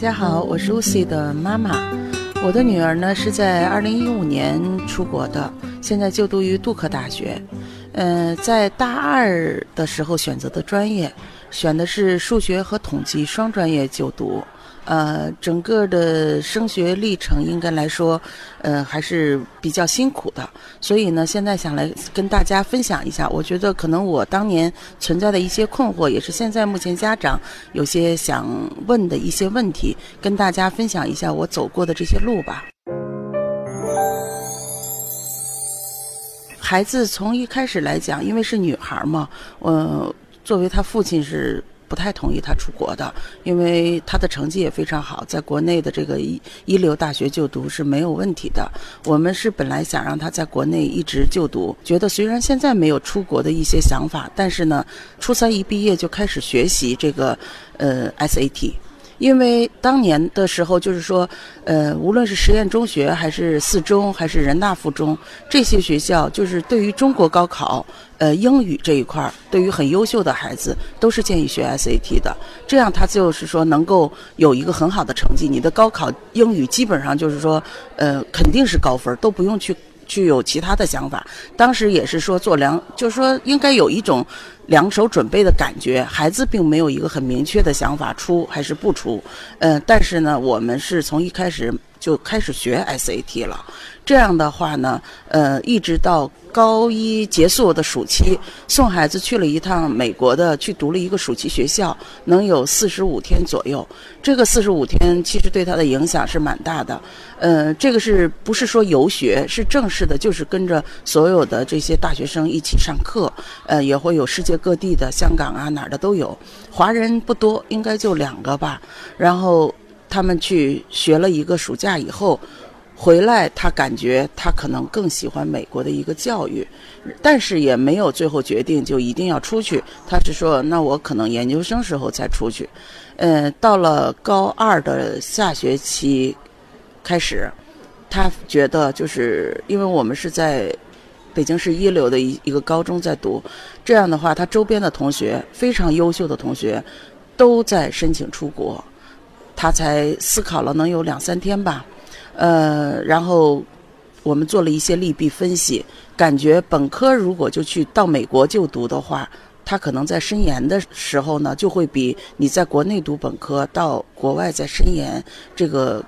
大家好，我是 Lucy 的妈妈。我的女儿呢是在2015年出国的，现在就读于杜克大学。嗯，在大二的时候选择的专业，选的是数学和统计双专业就读。呃，整个的升学历程应该来说，呃，还是比较辛苦的。所以呢，现在想来跟大家分享一下，我觉得可能我当年存在的一些困惑，也是现在目前家长有些想问的一些问题，跟大家分享一下我走过的这些路吧。孩子从一开始来讲，因为是女孩嘛，呃，作为他父亲是。不太同意他出国的，因为他的成绩也非常好，在国内的这个一一流大学就读是没有问题的。我们是本来想让他在国内一直就读，觉得虽然现在没有出国的一些想法，但是呢，初三一毕业就开始学习这个呃 SAT。因为当年的时候，就是说，呃，无论是实验中学，还是四中，还是人大附中，这些学校，就是对于中国高考，呃，英语这一块儿，对于很优秀的孩子，都是建议学 SAT 的。这样他就是说能够有一个很好的成绩，你的高考英语基本上就是说，呃，肯定是高分，都不用去去有其他的想法。当时也是说做两，就是说应该有一种。两手准备的感觉，孩子并没有一个很明确的想法，出还是不出。呃，但是呢，我们是从一开始就开始学 SAT 了。这样的话呢，呃，一直到高一结束的暑期，送孩子去了一趟美国的，去读了一个暑期学校，能有四十五天左右。这个四十五天其实对他的影响是蛮大的。呃，这个是不是说游学？是正式的，就是跟着所有的这些大学生一起上课。呃，也会有世界各地的，香港啊哪儿的都有。华人不多，应该就两个吧。然后他们去学了一个暑假以后。回来，他感觉他可能更喜欢美国的一个教育，但是也没有最后决定就一定要出去。他是说，那我可能研究生时候才出去。嗯，到了高二的下学期开始，他觉得就是因为我们是在北京市一流的一一个高中在读，这样的话，他周边的同学非常优秀的同学都在申请出国，他才思考了能有两三天吧。呃，然后我们做了一些利弊分析，感觉本科如果就去到美国就读的话，他可能在申研的时候呢，就会比你在国内读本科到国外再申研，这个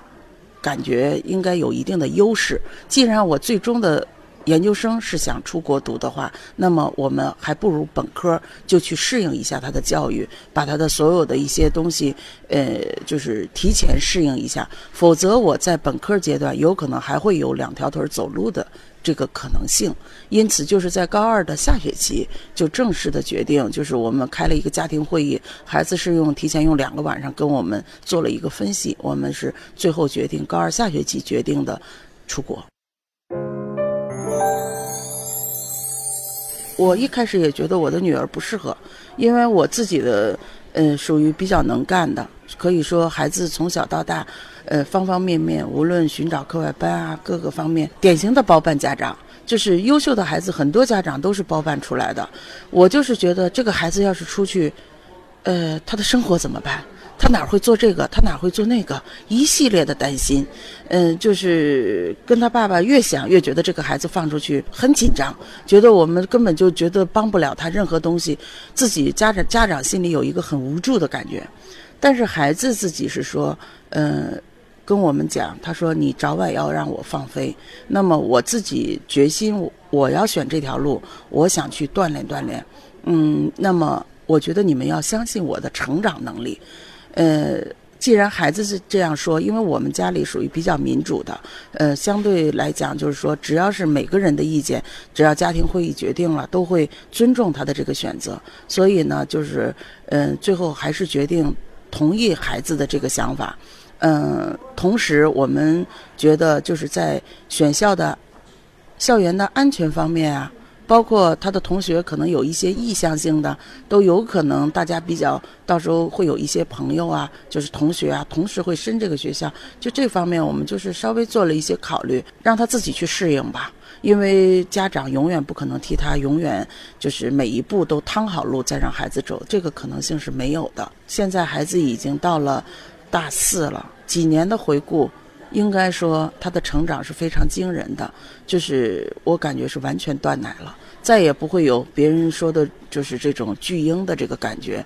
感觉应该有一定的优势。既然我最终的。研究生是想出国读的话，那么我们还不如本科就去适应一下他的教育，把他的所有的一些东西，呃，就是提前适应一下。否则我在本科阶段有可能还会有两条腿走路的这个可能性。因此，就是在高二的下学期就正式的决定，就是我们开了一个家庭会议，孩子是用提前用两个晚上跟我们做了一个分析，我们是最后决定高二下学期决定的出国。我一开始也觉得我的女儿不适合，因为我自己的，嗯，属于比较能干的，可以说孩子从小到大，呃，方方面面，无论寻找课外班啊，各个方面，典型的包办家长，就是优秀的孩子，很多家长都是包办出来的。我就是觉得这个孩子要是出去，呃，他的生活怎么办？他哪会做这个？他哪会做那个？一系列的担心，嗯，就是跟他爸爸越想越觉得这个孩子放出去很紧张，觉得我们根本就觉得帮不了他任何东西，自己家长家长心里有一个很无助的感觉。但是孩子自己是说，嗯，跟我们讲，他说你早晚要让我放飞，那么我自己决心我要选这条路，我想去锻炼锻炼，嗯，那么我觉得你们要相信我的成长能力。呃，既然孩子是这样说，因为我们家里属于比较民主的，呃，相对来讲就是说，只要是每个人的意见，只要家庭会议决定了，都会尊重他的这个选择。所以呢，就是，嗯，最后还是决定同意孩子的这个想法。嗯，同时我们觉得就是在选校的校园的安全方面啊。包括他的同学可能有一些意向性的，都有可能大家比较到时候会有一些朋友啊，就是同学啊，同时会升这个学校。就这方面，我们就是稍微做了一些考虑，让他自己去适应吧。因为家长永远不可能替他永远就是每一步都趟好路再让孩子走，这个可能性是没有的。现在孩子已经到了。大四了，几年的回顾，应该说他的成长是非常惊人的，就是我感觉是完全断奶了，再也不会有别人说的就是这种巨婴的这个感觉，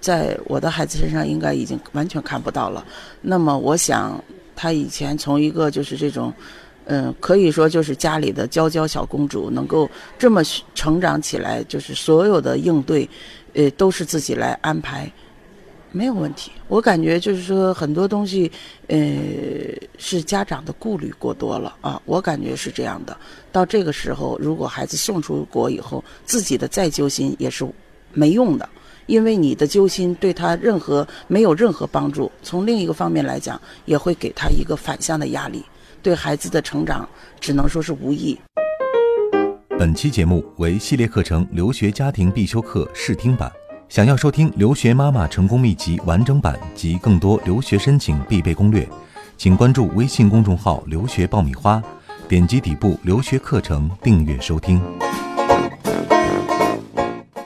在我的孩子身上应该已经完全看不到了。那么我想，他以前从一个就是这种。嗯，可以说就是家里的娇娇小公主，能够这么成长起来，就是所有的应对，呃，都是自己来安排，没有问题。我感觉就是说很多东西，呃，是家长的顾虑过多了啊，我感觉是这样的。到这个时候，如果孩子送出国以后，自己的再揪心也是没用的，因为你的揪心对他任何没有任何帮助。从另一个方面来讲，也会给他一个反向的压力。对孩子的成长，只能说是无益。本期节目为系列课程《留学家庭必修课》试听版。想要收听《留学妈妈成功秘籍》完整版及更多留学申请必备攻略，请关注微信公众号“留学爆米花”，点击底部留学课程订阅收听。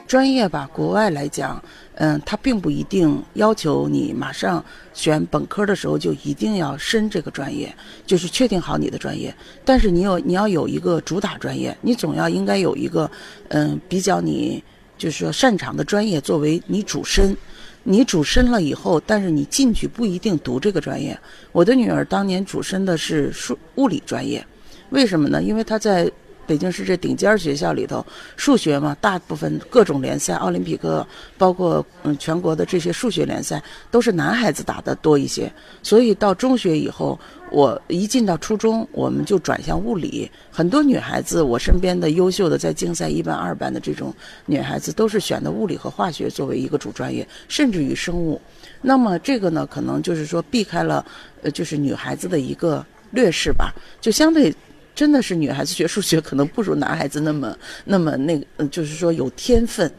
专业吧，国外来讲。嗯，他并不一定要求你马上选本科的时候就一定要申这个专业，就是确定好你的专业。但是你有你要有一个主打专业，你总要应该有一个嗯比较你就是说擅长的专业作为你主申。你主申了以后，但是你进去不一定读这个专业。我的女儿当年主申的是数物理专业，为什么呢？因为她在。北京市这顶尖学校里头，数学嘛，大部分各种联赛，奥林匹克，包括嗯全国的这些数学联赛，都是男孩子打的多一些。所以到中学以后，我一进到初中，我们就转向物理。很多女孩子，我身边的优秀的在竞赛一班、二班的这种女孩子，都是选的物理和化学作为一个主专业，甚至于生物。那么这个呢，可能就是说避开了，呃，就是女孩子的一个劣势吧，就相对。真的是女孩子学数学可能不如男孩子那么 那么那个，就是说有天分。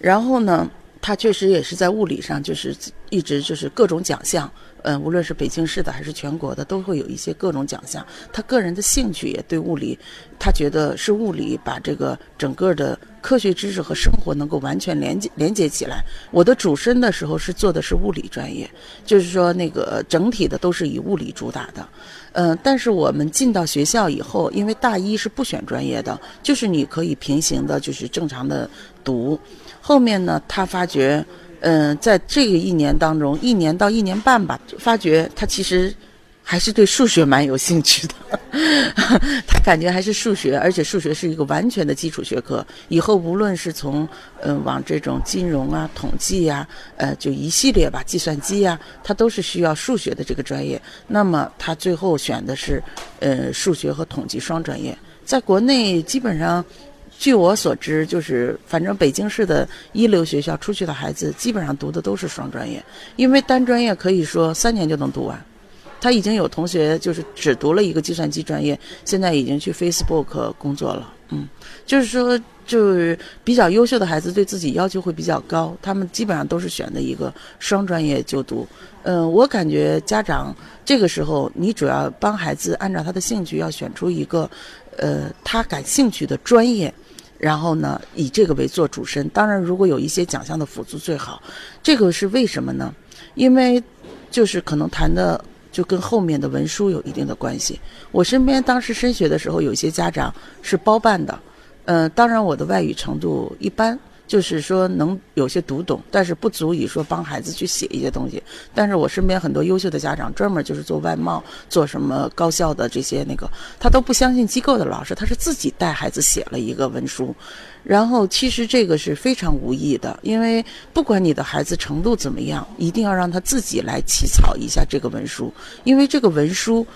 然后呢，他确实也是在物理上就是一直就是各种奖项。嗯，无论是北京市的还是全国的，都会有一些各种奖项。他个人的兴趣也对物理，他觉得是物理把这个整个的科学知识和生活能够完全连接连接起来。我的主申的时候是做的是物理专业，就是说那个整体的都是以物理主打的。嗯，但是我们进到学校以后，因为大一是不选专业的，就是你可以平行的，就是正常的读。后面呢，他发觉。嗯，在这个一年当中，一年到一年半吧，发觉他其实还是对数学蛮有兴趣的。他感觉还是数学，而且数学是一个完全的基础学科。以后无论是从嗯往这种金融啊、统计呀，呃，就一系列吧，计算机呀，他都是需要数学的这个专业。那么他最后选的是呃数学和统计双专业。在国内基本上。据我所知，就是反正北京市的一流学校出去的孩子，基本上读的都是双专业，因为单专业可以说三年就能读完。他已经有同学就是只读了一个计算机专业，现在已经去 Facebook 工作了。嗯，就是说，就是比较优秀的孩子对自己要求会比较高，他们基本上都是选的一个双专业就读。嗯，我感觉家长这个时候，你主要帮孩子按照他的兴趣要选出一个，呃，他感兴趣的专业。然后呢，以这个为做主申。当然，如果有一些奖项的辅助最好。这个是为什么呢？因为就是可能谈的就跟后面的文书有一定的关系。我身边当时升学的时候，有些家长是包办的。嗯，当然我的外语程度一般。就是说能有些读懂，但是不足以说帮孩子去写一些东西。但是我身边很多优秀的家长，专门就是做外贸，做什么高校的这些那个，他都不相信机构的老师，他是自己带孩子写了一个文书。然后其实这个是非常无益的，因为不管你的孩子程度怎么样，一定要让他自己来起草一下这个文书，因为这个文书。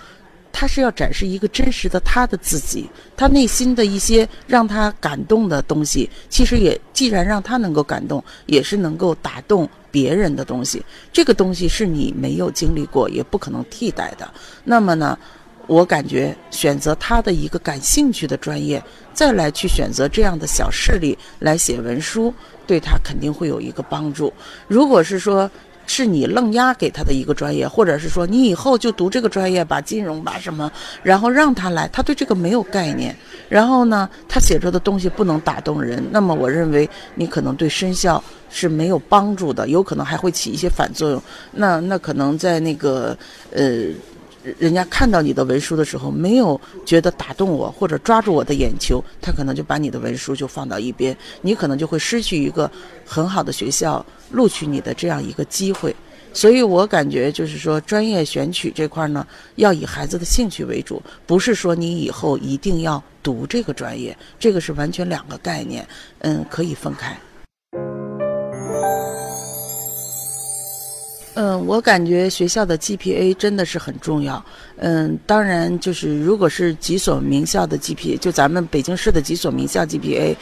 他是要展示一个真实的他的自己，他内心的一些让他感动的东西，其实也既然让他能够感动，也是能够打动别人的东西。这个东西是你没有经历过，也不可能替代的。那么呢，我感觉选择他的一个感兴趣的专业，再来去选择这样的小事例来写文书，对他肯定会有一个帮助。如果是说，是你愣压给他的一个专业，或者是说你以后就读这个专业吧，金融吧什么，然后让他来，他对这个没有概念，然后呢，他写出的东西不能打动人，那么我认为你可能对生效是没有帮助的，有可能还会起一些反作用。那那可能在那个呃。人家看到你的文书的时候，没有觉得打动我或者抓住我的眼球，他可能就把你的文书就放到一边，你可能就会失去一个很好的学校录取你的这样一个机会。所以我感觉就是说，专业选取这块呢，要以孩子的兴趣为主，不是说你以后一定要读这个专业，这个是完全两个概念，嗯，可以分开。嗯，我感觉学校的 GPA 真的是很重要。嗯，当然就是如果是几所名校的 GPA，就咱们北京市的几所名校 GPA，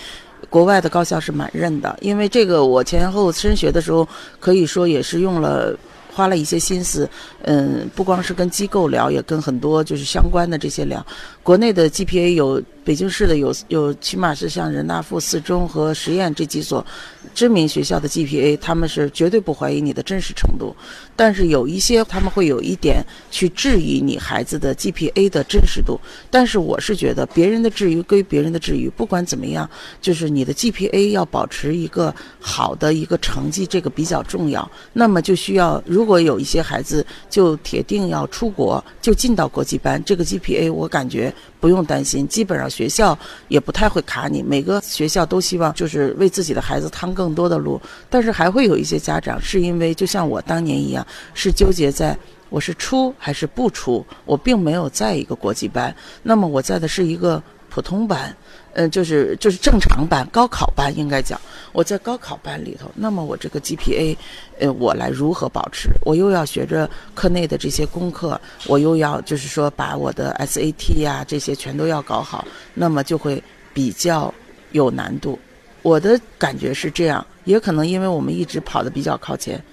国外的高校是蛮认的。因为这个，我前后升学的时候，可以说也是用了花了一些心思。嗯，不光是跟机构聊，也跟很多就是相关的这些聊。国内的 GPA 有北京市的有有，起码是像人大附四中和实验这几所。知名学校的 GPA，他们是绝对不怀疑你的真实程度，但是有一些他们会有一点去质疑你孩子的 GPA 的真实度。但是我是觉得，别人的质疑归别人的质疑，不管怎么样，就是你的 GPA 要保持一个好的一个成绩，这个比较重要。那么就需要，如果有一些孩子就铁定要出国，就进到国际班，这个 GPA 我感觉。不用担心，基本上学校也不太会卡你。每个学校都希望就是为自己的孩子趟更多的路，但是还会有一些家长是因为就像我当年一样，是纠结在我是出还是不出，我并没有在一个国际班，那么我在的是一个普通班。嗯，就是就是正常班、高考班应该讲，我在高考班里头，那么我这个 GPA，呃，我来如何保持？我又要学着课内的这些功课，我又要就是说把我的 SAT 呀这些全都要搞好，那么就会比较有难度。我的感觉是这样，也可能因为我们一直跑的比较靠前。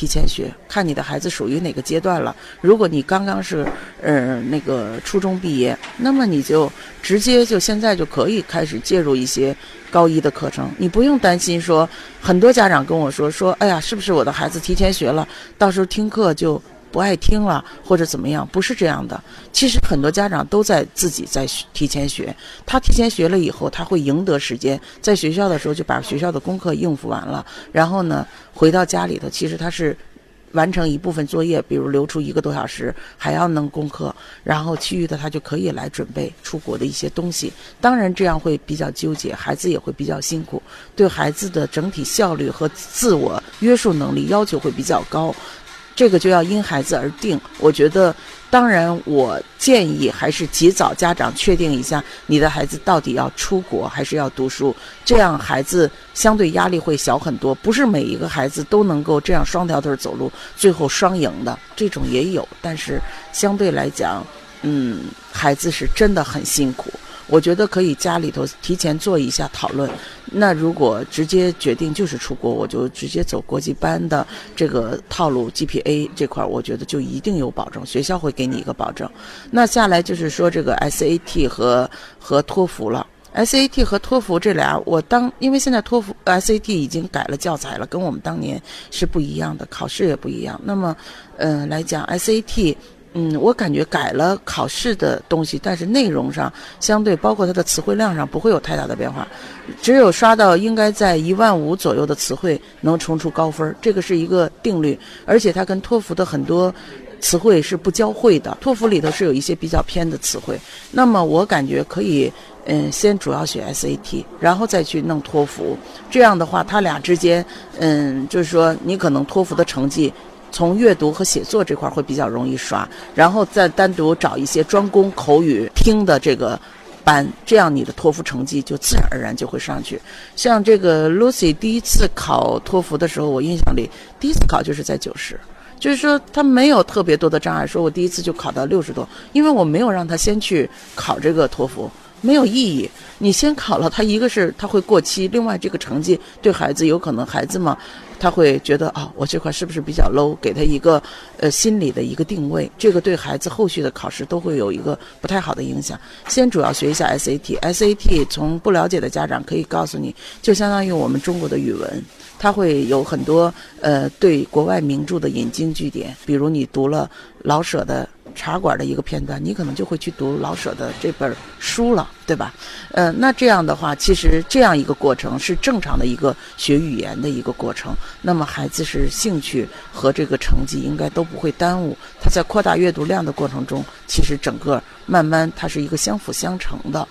提前学，看你的孩子属于哪个阶段了。如果你刚刚是，呃，那个初中毕业，那么你就直接就现在就可以开始介入一些高一的课程，你不用担心说，很多家长跟我说说，哎呀，是不是我的孩子提前学了，到时候听课就。不爱听了或者怎么样，不是这样的。其实很多家长都在自己在提前学，他提前学了以后，他会赢得时间，在学校的时候就把学校的功课应付完了，然后呢，回到家里头，其实他是完成一部分作业，比如留出一个多小时还要弄功课，然后其余的他就可以来准备出国的一些东西。当然这样会比较纠结，孩子也会比较辛苦，对孩子的整体效率和自我约束能力要求会比较高。这个就要因孩子而定。我觉得，当然，我建议还是及早家长确定一下你的孩子到底要出国还是要读书，这样孩子相对压力会小很多。不是每一个孩子都能够这样双条腿走路，最后双赢的这种也有，但是相对来讲，嗯，孩子是真的很辛苦。我觉得可以家里头提前做一下讨论。那如果直接决定就是出国，我就直接走国际班的这个套路，GPA 这块儿我觉得就一定有保证，学校会给你一个保证。那下来就是说这个 SAT 和和托福了，SAT 和托福这俩，我当因为现在托福 SAT 已经改了教材了，跟我们当年是不一样的，考试也不一样。那么，嗯，来讲 SAT。嗯，我感觉改了考试的东西，但是内容上相对包括它的词汇量上不会有太大的变化，只有刷到应该在一万五左右的词汇能冲出高分儿，这个是一个定律。而且它跟托福的很多词汇是不交汇的，托福里头是有一些比较偏的词汇。那么我感觉可以，嗯，先主要学 SAT，然后再去弄托福。这样的话，它俩之间，嗯，就是说你可能托福的成绩。从阅读和写作这块会比较容易刷，然后再单独找一些专攻口语听的这个班，这样你的托福成绩就自然而然就会上去。像这个 Lucy 第一次考托福的时候，我印象里第一次考就是在九十，就是说他没有特别多的障碍。说我第一次就考到六十多，因为我没有让他先去考这个托福。没有意义。你先考了，他一个是他会过期，另外这个成绩对孩子有可能孩子嘛，他会觉得啊，我这块是不是比较 low？给他一个呃心理的一个定位，这个对孩子后续的考试都会有一个不太好的影响。先主要学一下 SAT，SAT 从不了解的家长可以告诉你，就相当于我们中国的语文，它会有很多呃对国外名著的引经据典，比如你读了老舍的。茶馆的一个片段，你可能就会去读老舍的这本书了，对吧？呃，那这样的话，其实这样一个过程是正常的一个学语言的一个过程。那么孩子是兴趣和这个成绩应该都不会耽误。他在扩大阅读量的过程中，其实整个慢慢它是一个相辅相成的。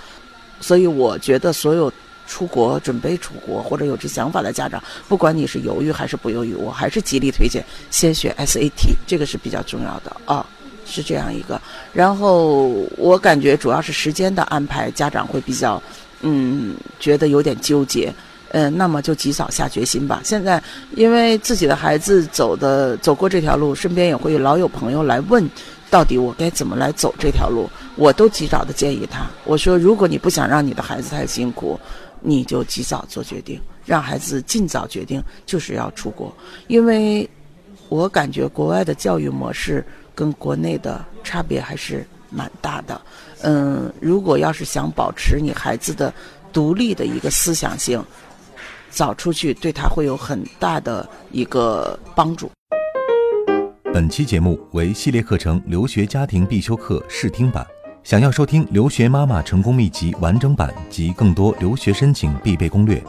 所以我觉得，所有出国准备出国或者有这想法的家长，不管你是犹豫还是不犹豫，我还是极力推荐先学 SAT，这个是比较重要的啊。是这样一个，然后我感觉主要是时间的安排，家长会比较，嗯，觉得有点纠结，嗯，那么就及早下决心吧。现在因为自己的孩子走的走过这条路，身边也会老有朋友来问，到底我该怎么来走这条路，我都及早的建议他，我说如果你不想让你的孩子太辛苦，你就及早做决定，让孩子尽早决定。就是要出国，因为我感觉国外的教育模式。跟国内的差别还是蛮大的，嗯，如果要是想保持你孩子的独立的一个思想性，早出去对他会有很大的一个帮助。本期节目为系列课程《留学家庭必修课》试听版，想要收听《留学妈妈成功秘籍》完整版及更多留学申请必备攻略，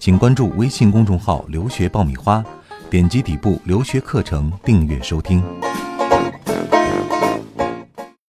请关注微信公众号“留学爆米花”，点击底部留学课程订阅收听。